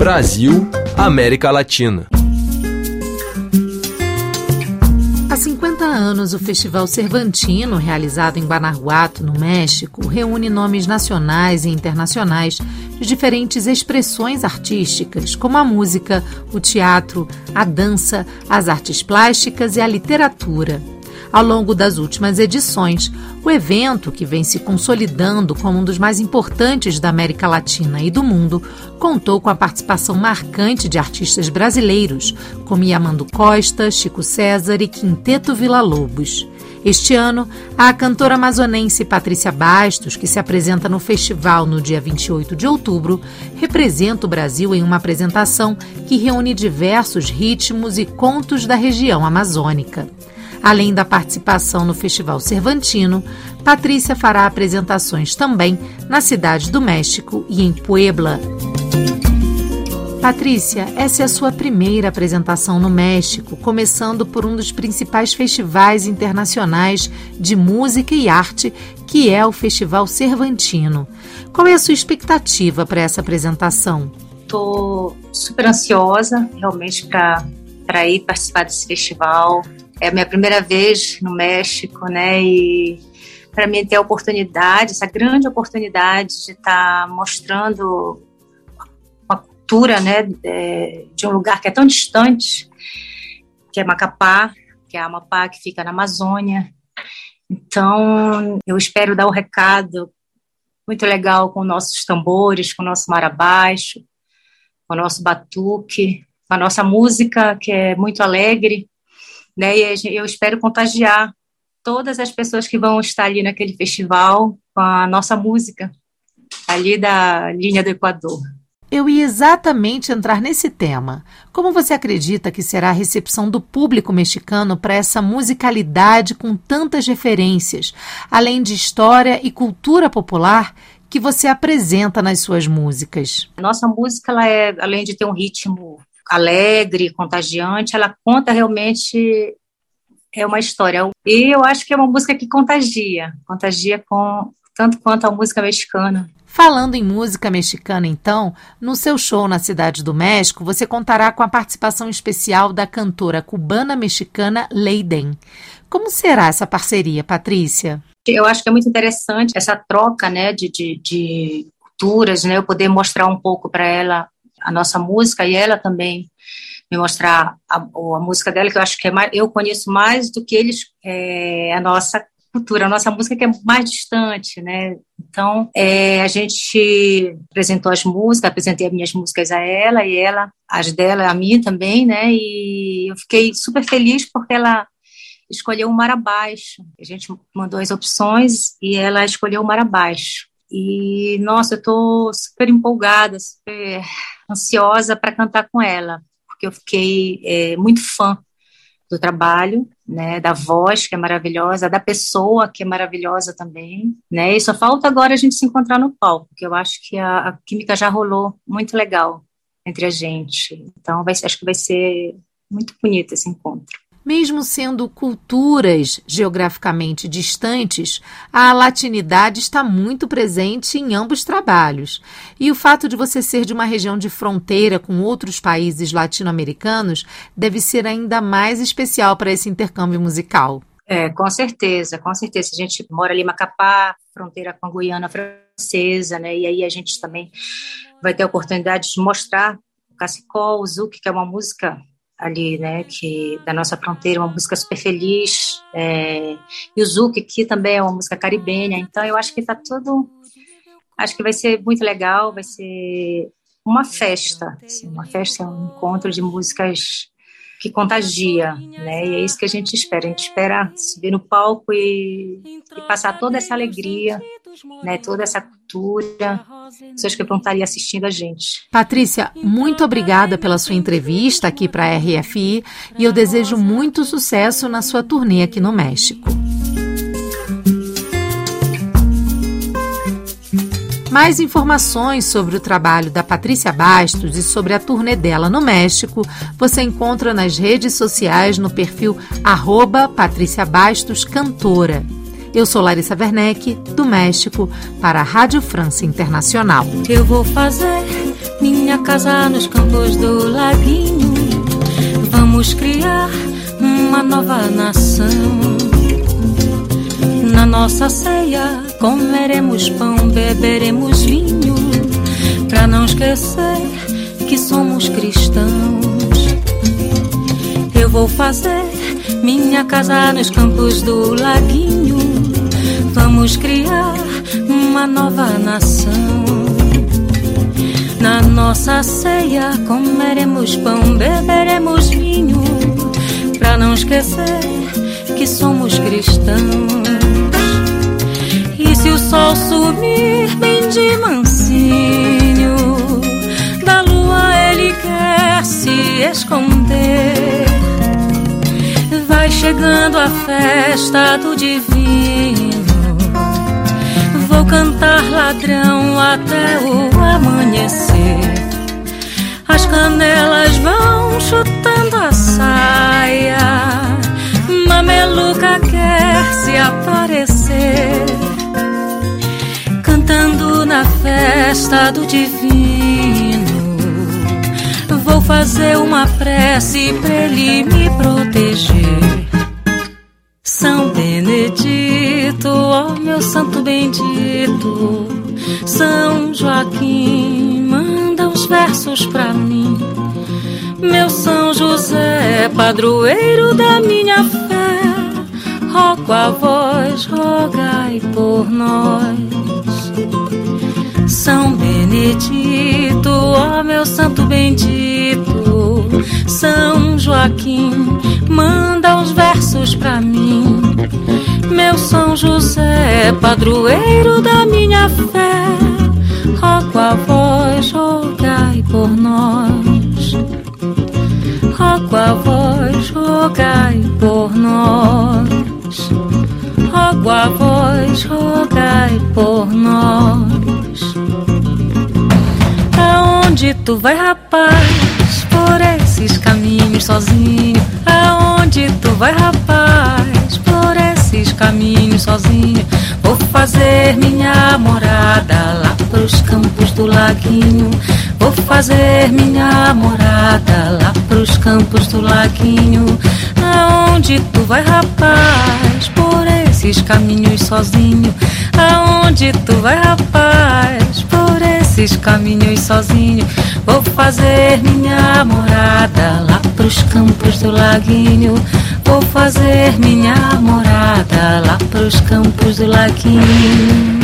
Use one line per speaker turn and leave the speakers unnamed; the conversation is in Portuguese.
Brasil, América Latina.
Há 50 anos, o Festival Cervantino, realizado em Guanajuato, no México, reúne nomes nacionais e internacionais de diferentes expressões artísticas, como a música, o teatro, a dança, as artes plásticas e a literatura. Ao longo das últimas edições, o evento, que vem se consolidando como um dos mais importantes da América Latina e do mundo, contou com a participação marcante de artistas brasileiros, como Yamando Costa, Chico César e Quinteto Vila Lobos. Este ano, a cantora amazonense Patrícia Bastos, que se apresenta no festival no dia 28 de outubro, representa o Brasil em uma apresentação que reúne diversos ritmos e contos da região amazônica. Além da participação no Festival Cervantino, Patrícia fará apresentações também na Cidade do México e em Puebla. Patrícia, essa é a sua primeira apresentação no México, começando por um dos principais festivais internacionais de música e arte, que é o Festival Cervantino. Qual é a sua expectativa para essa apresentação?
Estou super ansiosa, realmente, para ir participar desse festival. É a minha primeira vez no México, né? E para mim ter a oportunidade, essa grande oportunidade de estar tá mostrando uma cultura, né, de um lugar que é tão distante, que é Macapá, que é a Amapá, que fica na Amazônia. Então, eu espero dar o um recado muito legal com nossos tambores, com o nosso marabaixo, com o nosso batuque, com a nossa música, que é muito alegre, né? E eu espero contagiar todas as pessoas que vão estar ali naquele festival com a nossa música, ali da linha do Equador.
Eu ia exatamente entrar nesse tema. Como você acredita que será a recepção do público mexicano para essa musicalidade com tantas referências, além de história e cultura popular que você apresenta nas suas músicas?
Nossa música, ela é, além de ter um ritmo alegre, contagiante, ela conta realmente é uma história. E eu acho que é uma música que contagia, contagia com tanto quanto a música mexicana.
Falando em música mexicana, então, no seu show na Cidade do México, você contará com a participação especial da cantora cubana-mexicana Leiden. Como será essa parceria, Patrícia?
Eu acho que é muito interessante essa troca né, de, de, de culturas, né, eu poder mostrar um pouco para ela a nossa música e ela também me mostrar a, a, música dela, que eu acho que é mais, eu conheço mais do que eles, é, a nossa cultura, a nossa música que é mais distante, né? Então, é, a gente apresentou as músicas, apresentei as minhas músicas a ela e ela, as dela, a mim também, né? E eu fiquei super feliz porque ela escolheu o Mar Abaixo. A gente mandou as opções e ela escolheu o Mar Abaixo. E, nossa, eu tô super empolgada, super ansiosa para cantar com ela, porque eu fiquei é, muito fã do trabalho, né, da voz que é maravilhosa, da pessoa que é maravilhosa também, né, e só falta agora a gente se encontrar no palco, que eu acho que a, a química já rolou muito legal entre a gente, então vai, acho que vai ser muito bonito esse encontro.
Mesmo sendo culturas geograficamente distantes, a latinidade está muito presente em ambos trabalhos. E o fato de você ser de uma região de fronteira com outros países latino-americanos deve ser ainda mais especial para esse intercâmbio musical.
É, com certeza, com certeza. A gente mora ali em Macapá, fronteira com a Guiana Francesa, né? E aí a gente também vai ter a oportunidade de mostrar o cacicol, o zouk, que é uma música ali, né, que da nossa fronteira, uma música super feliz, é, e o aqui também é uma música caribenha, então eu acho que está tudo, acho que vai ser muito legal, vai ser uma festa, assim, uma festa, um encontro de músicas que contagia, né, e é isso que a gente espera, a gente espera subir no palco e, e passar toda essa alegria, né, toda essa cultura, pessoas que vão estar ali assistindo a gente.
Patrícia, muito obrigada pela sua entrevista aqui para a RFI e eu desejo muito sucesso na sua turnê aqui no México. Mais informações sobre o trabalho da Patrícia Bastos e sobre a turnê dela no México você encontra nas redes sociais no perfil arroba Patrícia Bastos Cantora. Eu sou Larissa Werneck, do México, para a Rádio França Internacional.
Eu vou fazer minha casa nos campos do laguinho. Vamos criar uma nova nação. Na nossa ceia comeremos pão, beberemos vinho, pra não esquecer que somos cristãos. Eu vou fazer minha casa nos campos do laguinho. Vamos criar uma nova nação. Na nossa ceia comeremos pão, beberemos vinho, pra não esquecer que somos cristãos. E se o sol sumir bem de mansinho, da lua ele quer se esconder. Vai chegando a festa do divino. Cantar ladrão até o amanhecer. As canelas vão chutando a saia. Mameluca quer se aparecer. Cantando na festa do divino. Vou fazer uma prece pra ele me proteger. São Benedito, ó meu santo bendito. São Joaquim, manda os versos pra mim. Meu São José, padroeiro da minha fé, rogo a vós, rogai por nós. São Benedito, ó meu santo bendito, São Joaquim, manda os versos pra mim. Meu São José, padroeiro da minha fé, rogo a vós, rogai por nós. Rogo a vós, rogai por nós. Rogo a vós, rogai por nós. Aonde tu vai, rapaz? Por esses caminhos sozinho. Aonde tu vai, rapaz? Esses caminhos sozinho. Vou fazer minha morada lá pros campos do laguinho. Vou fazer minha morada lá pros campos do laguinho. Aonde tu vai, rapaz? Por esses caminhos sozinho. Aonde tu vai, rapaz? Por esses caminhos sozinho. Vou fazer minha morada pros campos do laguinho. Vou fazer minha morada lá pros campos do laguinho.